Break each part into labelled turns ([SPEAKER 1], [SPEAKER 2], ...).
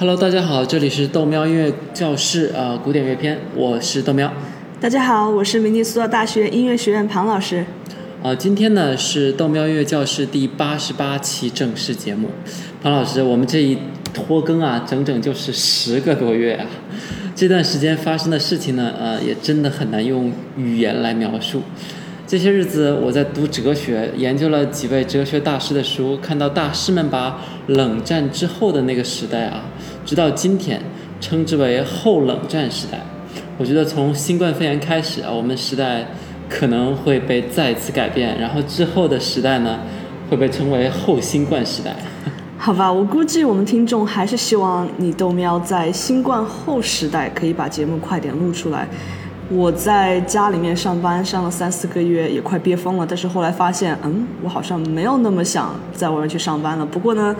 [SPEAKER 1] Hello，大家好，这里是豆喵音乐教室啊、呃古典乐篇，我是豆喵。
[SPEAKER 2] 大家好，我是明尼苏达大学音乐学院庞老师。
[SPEAKER 1] 啊、今天呢是豆喵音乐教室第八十八期正式节目。庞老师，我们这一拖更啊，整整就是十个多月啊。这段时间发生的事情呢，呃，也真的很难用语言来描述。这些日子我在读哲学，研究了几位哲学大师的书，看到大师们把冷战之后的那个时代啊，直到今天称之为后冷战时代。我觉得从新冠肺炎开始啊，我们时代可能会被再次改变，然后之后的时代呢，会被称为后新冠时代。
[SPEAKER 2] 好吧，我估计我们听众还是希望你豆喵在新冠后时代可以把节目快点录出来。我在家里面上班上了三四个月，也快憋疯了。但是后来发现，嗯，我好像没有那么想在外面去上班了。不过呢，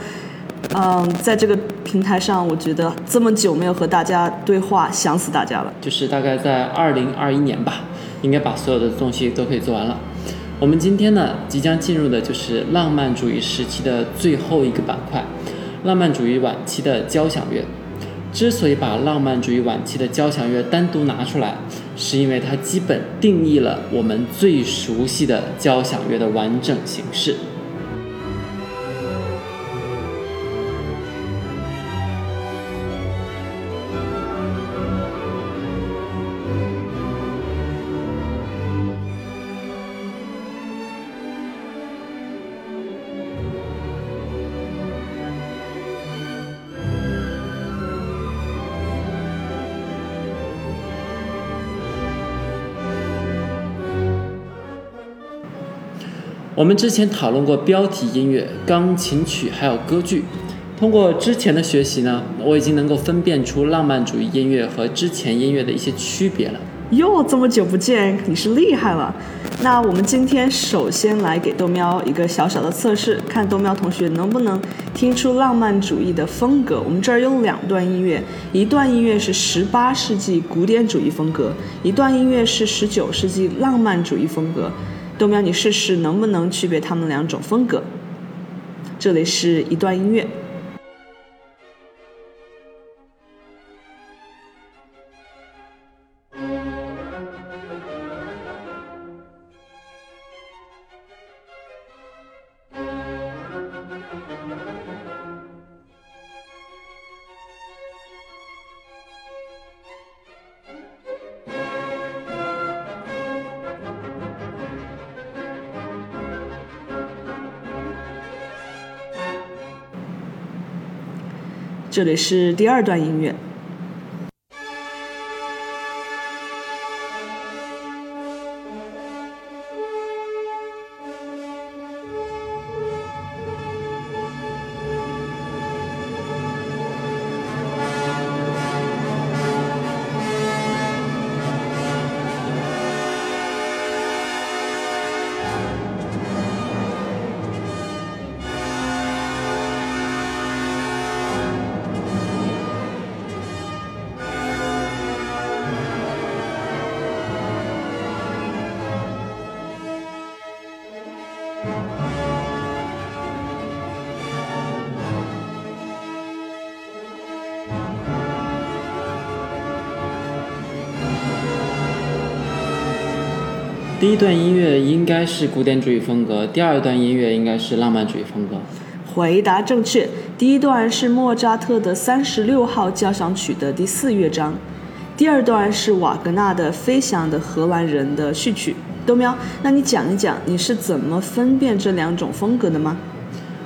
[SPEAKER 2] 嗯，在这个平台上，我觉得这么久没有和大家对话，想死大家了。
[SPEAKER 1] 就是大概在二零二一年吧，应该把所有的东西都可以做完了。我们今天呢，即将进入的就是浪漫主义时期的最后一个板块——浪漫主义晚期的交响乐。之所以把浪漫主义晚期的交响乐单独拿出来，是因为它基本定义了我们最熟悉的交响乐的完整形式。我们之前讨论过标题音乐、钢琴曲还有歌剧。通过之前的学习呢，我已经能够分辨出浪漫主义音乐和之前音乐的一些区别了。
[SPEAKER 2] 哟，这么久不见，你是厉害了。那我们今天首先来给豆喵一个小小的测试，看豆喵同学能不能听出浪漫主义的风格。我们这儿有两段音乐，一段音乐是十八世纪古典主义风格，一段音乐是十九世纪浪漫主义风格。豆苗，你试试能不能区别他们两种风格？这里是一段音乐。这里是第二段音乐。
[SPEAKER 1] 第一段音乐应该是古典主义风格，第二段音乐应该是浪漫主义风格。
[SPEAKER 2] 回答正确，第一段是莫扎特的三十六号交响曲的第四乐章，第二段是瓦格纳的《飞翔的荷兰人》的序曲。豆喵，那你讲一讲你是怎么分辨这两种风格的吗？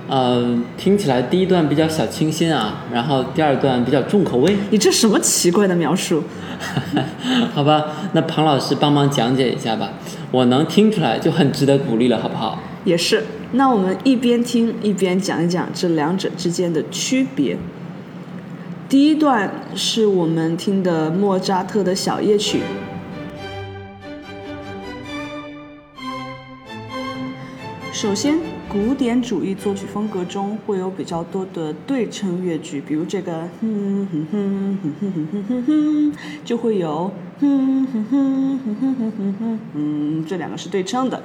[SPEAKER 1] 呃，听起来第一段比较小清新啊，然后第二段比较重口味。
[SPEAKER 2] 你这什么奇怪的描述？
[SPEAKER 1] 好吧，那庞老师帮忙讲解一下吧，我能听出来就很值得鼓励了，好不好？
[SPEAKER 2] 也是。那我们一边听一边讲一讲这两者之间的区别。第一段是我们听的莫扎特的小夜曲。首先，古典主义作曲风格中会有比较多的对称乐句，比如这个哼哼哼哼哼哼哼哼，就会有哼哼哼哼哼哼哼哼，嗯，这两个是对称的。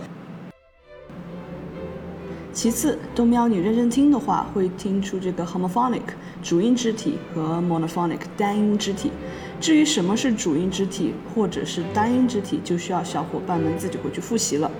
[SPEAKER 2] 其次，豆喵你认真听的话，会听出这个 homophonic 主音肢体和 monophonic 单音肢体。至于什么是主音肢体或者是单音肢体，就需要小伙伴们自己回去复习了。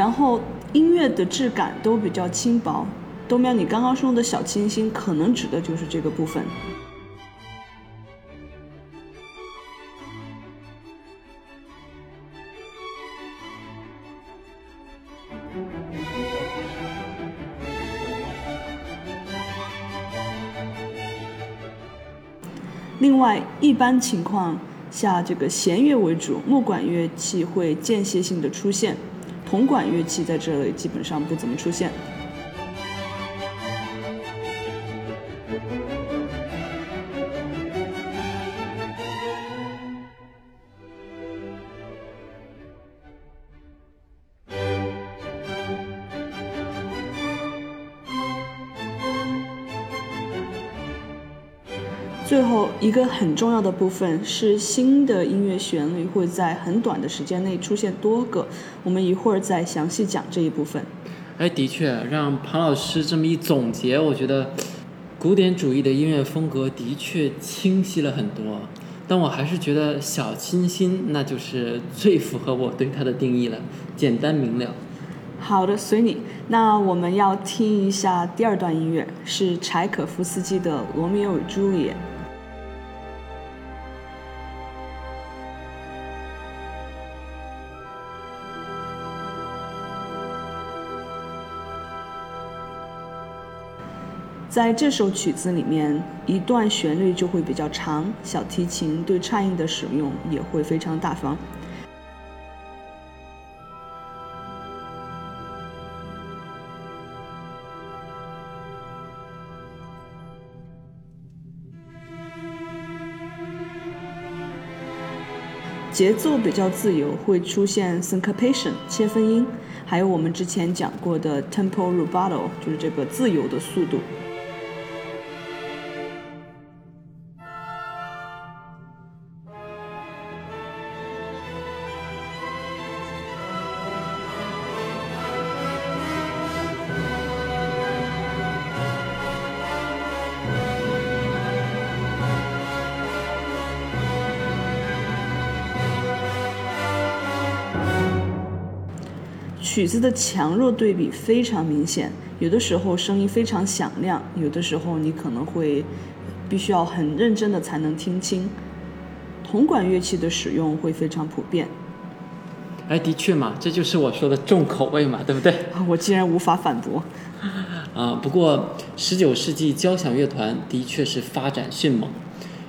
[SPEAKER 2] 然后音乐的质感都比较轻薄。豆喵，你刚刚说的小清新，可能指的就是这个部分。另外，一般情况下，这个弦乐为主，木管乐器会间歇性的出现。铜管乐器在这里基本上不怎么出现。一个很重要的部分是新的音乐旋律会在很短的时间内出现多个，我们一会儿再详细讲这一部分。
[SPEAKER 1] 哎，的确，让庞老师这么一总结，我觉得古典主义的音乐风格的确清晰了很多。但我还是觉得小清新那就是最符合我对它的定义了，简单明了。
[SPEAKER 2] 好的，随你。那我们要听一下第二段音乐，是柴可夫斯基的《罗密欧与朱丽叶》。在这首曲子里面，一段旋律就会比较长，小提琴对颤音的使用也会非常大方。节奏比较自由，会出现 syncopation 切分音，还有我们之前讲过的 tempo rubato，就是这个自由的速度。曲子的强弱对比非常明显，有的时候声音非常响亮，有的时候你可能会必须要很认真的才能听清。铜管乐器的使用会非常普遍。
[SPEAKER 1] 哎，的确嘛，这就是我说的重口味嘛，对不对？
[SPEAKER 2] 我竟然无法反驳。
[SPEAKER 1] 啊，不过十九世纪交响乐团的确是发展迅猛。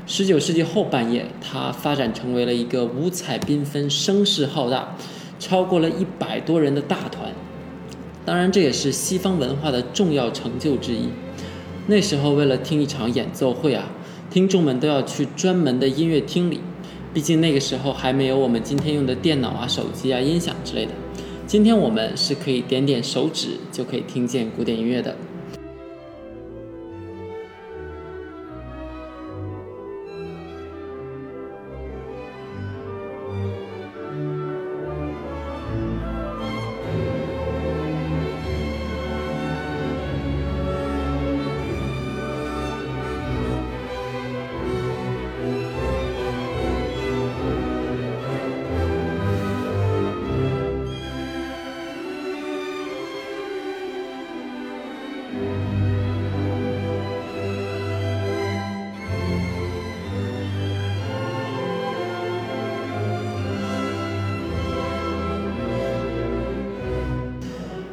[SPEAKER 1] 十九世纪后半叶，它发展成为了一个五彩缤纷、声势浩大。超过了一百多人的大团，当然这也是西方文化的重要成就之一。那时候为了听一场演奏会啊，听众们都要去专门的音乐厅里，毕竟那个时候还没有我们今天用的电脑啊、手机啊、音响之类的。今天我们是可以点点手指就可以听见古典音乐的。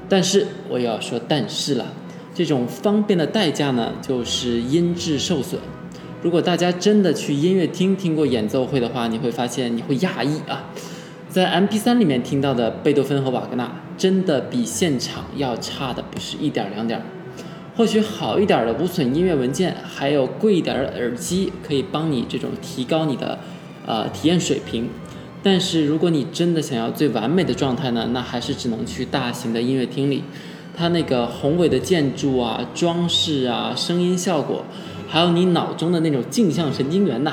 [SPEAKER 1] 但是我要说，但是了，这种方便的代价呢，就是音质受损。如果大家真的去音乐厅听过演奏会的话，你会发现你会讶异啊，在 MP3 里面听到的贝多芬和瓦格纳，真的比现场要差的不是一点两点。或许好一点的无损音乐文件，还有贵一点的耳机，可以帮你这种提高你的呃体验水平。但是如果你真的想要最完美的状态呢，那还是只能去大型的音乐厅里，它那个宏伟的建筑啊、装饰啊、声音效果，还有你脑中的那种镜像神经元呐、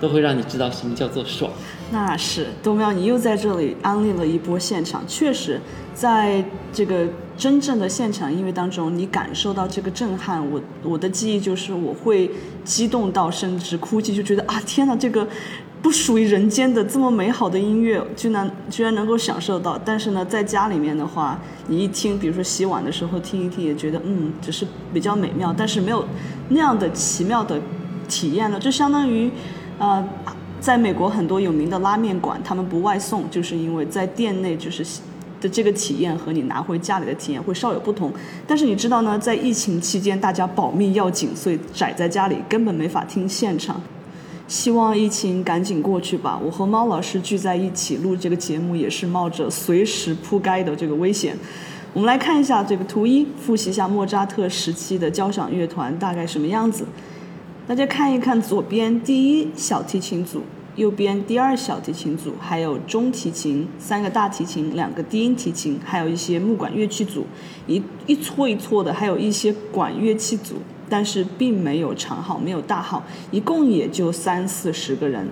[SPEAKER 1] 都会让你知道什么叫做爽。
[SPEAKER 2] 那是豆喵，你又在这里安利了一波现场。确实，在这个真正的现场音乐当中，你感受到这个震撼。我我的记忆就是我会激动到甚至哭泣，就觉得啊天哪，这个不属于人间的这么美好的音乐，居然居然能够享受到。但是呢，在家里面的话，你一听，比如说洗碗的时候听一听，也觉得嗯，只是比较美妙，但是没有那样的奇妙的体验了。就相当于，呃。在美国很多有名的拉面馆，他们不外送，就是因为在店内就是的这个体验和你拿回家里的体验会稍有不同。但是你知道呢，在疫情期间大家保密要紧，所以宅在家里根本没法听现场。希望疫情赶紧过去吧。我和猫老师聚在一起录这个节目，也是冒着随时扑街的这个危险。我们来看一下这个图一，复习一下莫扎特时期的交响乐团大概什么样子。大家看一看左边第一小提琴组。右边第二小提琴组，还有中提琴、三个大提琴、两个低音提琴，还有一些木管乐器组，一一撮一撮的，还有一些管乐器组，但是并没有长号，没有大号，一共也就三四十个人。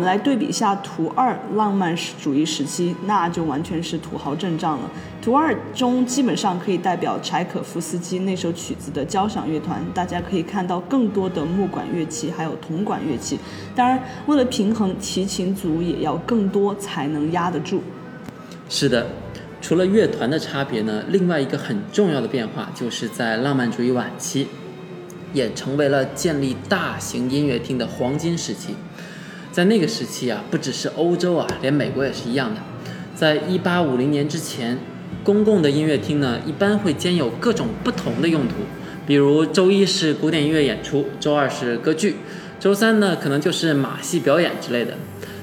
[SPEAKER 2] 我们来对比一下图二浪漫主义时期，那就完全是土豪阵仗了。图二中基本上可以代表柴可夫斯基那首曲子的交响乐团，大家可以看到更多的木管乐器，还有铜管乐器。当然，为了平衡，提琴组也要更多才能压得住。
[SPEAKER 1] 是的，除了乐团的差别呢，另外一个很重要的变化就是在浪漫主义晚期，也成为了建立大型音乐厅的黄金时期。在那个时期啊，不只是欧洲啊，连美国也是一样的。在一八五零年之前，公共的音乐厅呢，一般会兼有各种不同的用途，比如周一是古典音乐演出，周二是歌剧，周三呢可能就是马戏表演之类的。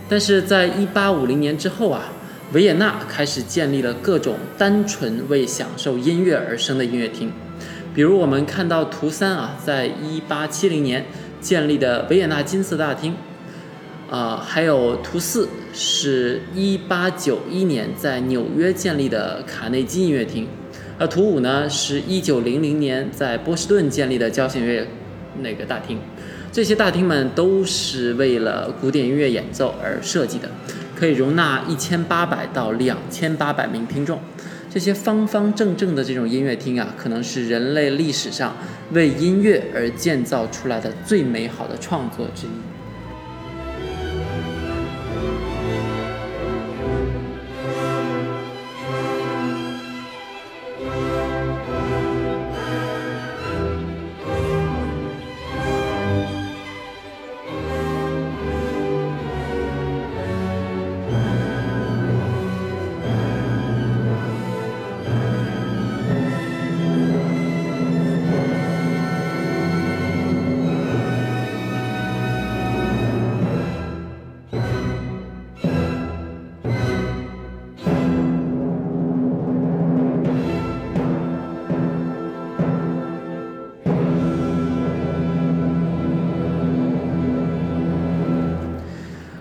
[SPEAKER 1] 但是在一八五零年之后啊，维也纳开始建立了各种单纯为享受音乐而生的音乐厅，比如我们看到图三啊，在一八七零年建立的维也纳金色大厅。啊，还有图四是一八九一年在纽约建立的卡内基音乐厅，而图五呢是一九零零年在波士顿建立的交响乐那个大厅。这些大厅们都是为了古典音乐演奏而设计的，可以容纳一千八百到两千八百名听众。这些方方正正的这种音乐厅啊，可能是人类历史上为音乐而建造出来的最美好的创作之一。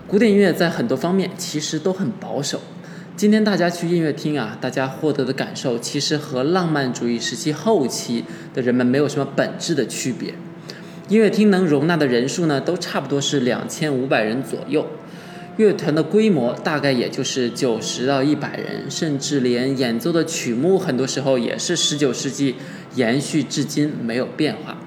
[SPEAKER 1] 古典音乐在很多方面其实都很保守。今天大家去音乐厅啊，大家获得的感受其实和浪漫主义时期后期的人们没有什么本质的区别。音乐厅能容纳的人数呢，都差不多是两千五百人左右。乐团的规模大概也就是九十到一百人，甚至连演奏的曲目很多时候也是十九世纪延续至今没有变化。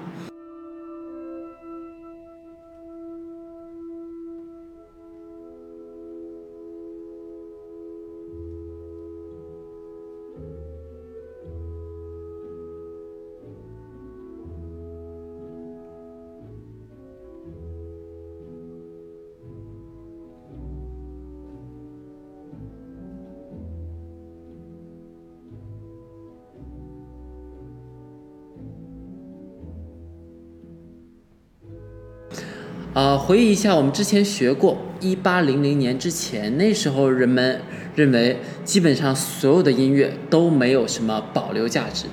[SPEAKER 1] 啊，回忆一下，我们之前学过，一八零零年之前，那时候人们认为，基本上所有的音乐都没有什么保留价值，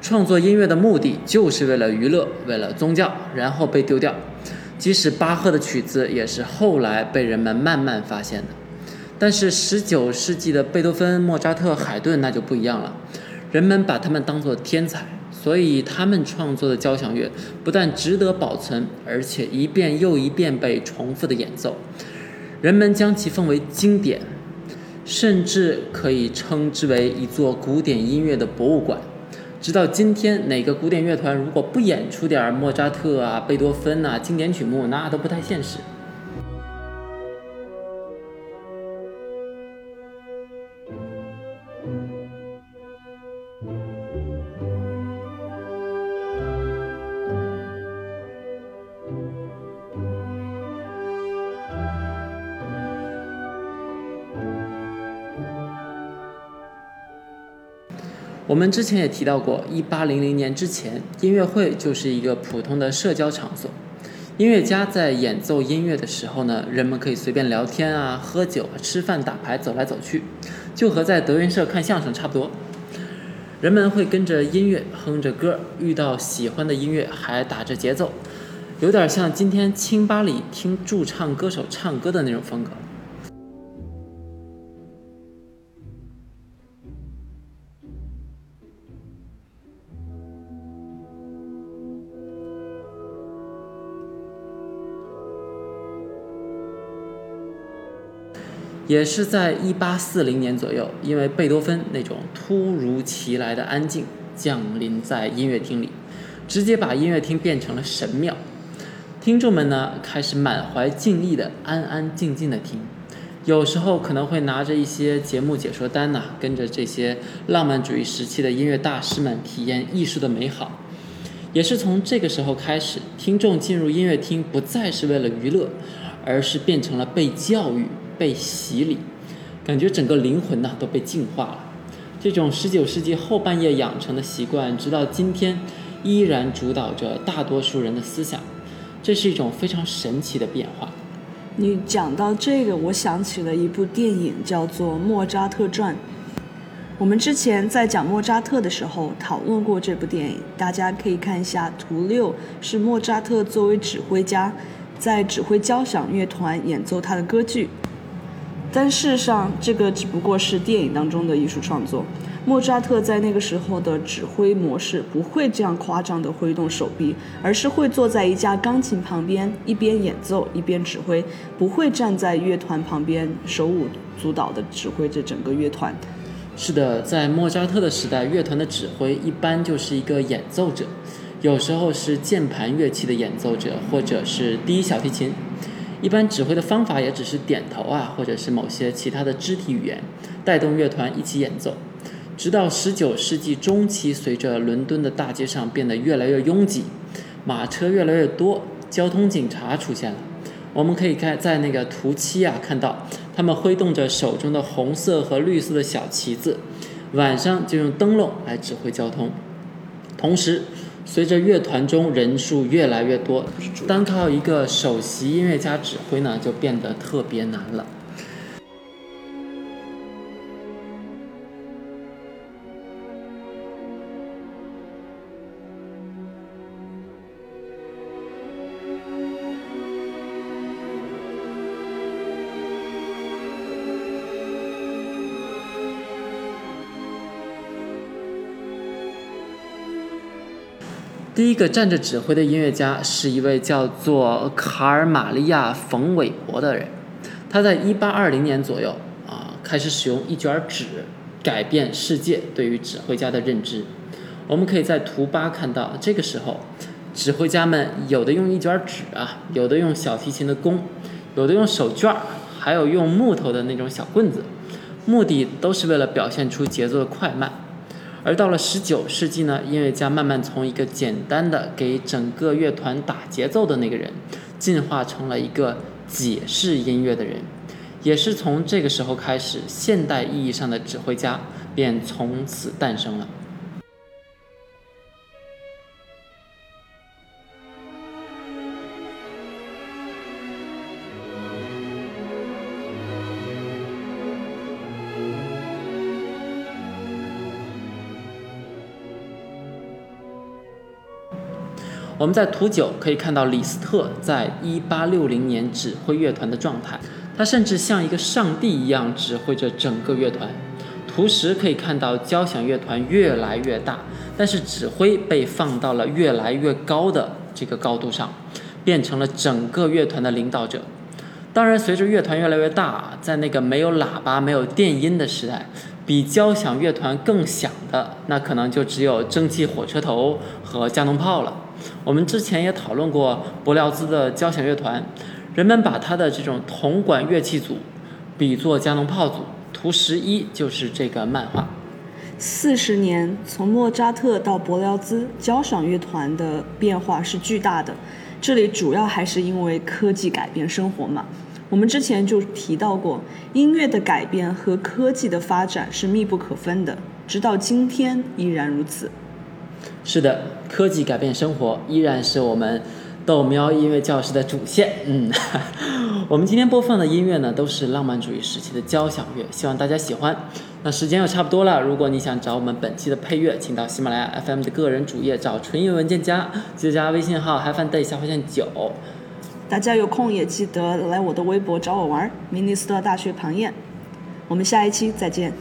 [SPEAKER 1] 创作音乐的目的就是为了娱乐，为了宗教，然后被丢掉。即使巴赫的曲子也是后来被人们慢慢发现的，但是十九世纪的贝多芬、莫扎特、海顿那就不一样了，人们把他们当作天才，所以他们创作的交响乐不但值得保存，而且一遍又一遍被重复的演奏，人们将其奉为经典，甚至可以称之为一座古典音乐的博物馆。直到今天，哪个古典乐团如果不演出点莫扎特啊、贝多芬呐经典曲目，那都不太现实。我们之前也提到过，一八零零年之前，音乐会就是一个普通的社交场所。音乐家在演奏音乐的时候呢，人们可以随便聊天啊、喝酒、吃饭、打牌、走来走去，就和在德云社看相声差不多。人们会跟着音乐哼着歌，遇到喜欢的音乐还打着节奏，有点像今天清吧里听驻唱歌手唱歌的那种风格。也是在一八四零年左右，因为贝多芬那种突如其来的安静降临在音乐厅里，直接把音乐厅变成了神庙。听众们呢开始满怀敬意的安安静静的听，有时候可能会拿着一些节目解说单呐，跟着这些浪漫主义时期的音乐大师们体验艺术的美好。也是从这个时候开始，听众进入音乐厅不再是为了娱乐，而是变成了被教育。被洗礼，感觉整个灵魂呢都被净化了。这种十九世纪后半叶养成的习惯，直到今天依然主导着大多数人的思想。这是一种非常神奇的变化。
[SPEAKER 2] 你讲到这个，我想起了一部电影，叫做《莫扎特传》。我们之前在讲莫扎特的时候讨论过这部电影，大家可以看一下图六，是莫扎特作为指挥家，在指挥交响乐团演奏他的歌剧。但事实上，这个只不过是电影当中的艺术创作。莫扎特在那个时候的指挥模式不会这样夸张地挥动手臂，而是会坐在一架钢琴旁边，一边演奏一边指挥，不会站在乐团旁边手舞足蹈地指挥着整个乐团。
[SPEAKER 1] 是的，在莫扎特的时代，乐团的指挥一般就是一个演奏者，有时候是键盘乐器的演奏者，或者是第一小提琴。一般指挥的方法也只是点头啊，或者是某些其他的肢体语言，带动乐团一起演奏。直到十九世纪中期，随着伦敦的大街上变得越来越拥挤，马车越来越多，交通警察出现了。我们可以看在那个图七啊，看到他们挥动着手中的红色和绿色的小旗子，晚上就用灯笼来指挥交通，同时。随着乐团中人数越来越多，单靠一个首席音乐家指挥呢，就变得特别难了。第一个站着指挥的音乐家是一位叫做卡尔玛利亚·冯韦伯的人，他在1820年左右啊开始使用一卷纸改变世界对于指挥家的认知。我们可以在图八看到，这个时候指挥家们有的用一卷纸啊，有的用小提琴的弓，有的用手绢儿，还有用木头的那种小棍子，目的都是为了表现出节奏的快慢。而到了十九世纪呢，音乐家慢慢从一个简单的给整个乐团打节奏的那个人，进化成了一个解释音乐的人。也是从这个时候开始，现代意义上的指挥家便从此诞生了。我们在图九可以看到李斯特在1860年指挥乐团的状态，他甚至像一个上帝一样指挥着整个乐团。图十可以看到交响乐团越来越大，但是指挥被放到了越来越高的这个高度上，变成了整个乐团的领导者。当然，随着乐团越来越大，在那个没有喇叭、没有电音的时代，比交响乐团更响的，那可能就只有蒸汽火车头和加农炮了。我们之前也讨论过伯辽兹的交响乐团，人们把他的这种铜管乐器组比作加农炮组。图十一就是这个漫画。
[SPEAKER 2] 四十年，从莫扎特到伯辽兹，交响乐团的变化是巨大的。这里主要还是因为科技改变生活嘛。我们之前就提到过，音乐的改变和科技的发展是密不可分的，直到今天依然如此。
[SPEAKER 1] 是的，科技改变生活依然是我们豆喵音乐教室的主线。嗯。我们今天播放的音乐呢，都是浪漫主义时期的交响乐，希望大家喜欢。那时间又差不多了，如果你想找我们本期的配乐，请到喜马拉雅 FM 的个人主页找纯音文件夹，记得加微信号 HiFiNday 下划线九。
[SPEAKER 2] 大家有空也记得来我的微博找我玩，明尼斯特大学庞燕。我们下一期再见。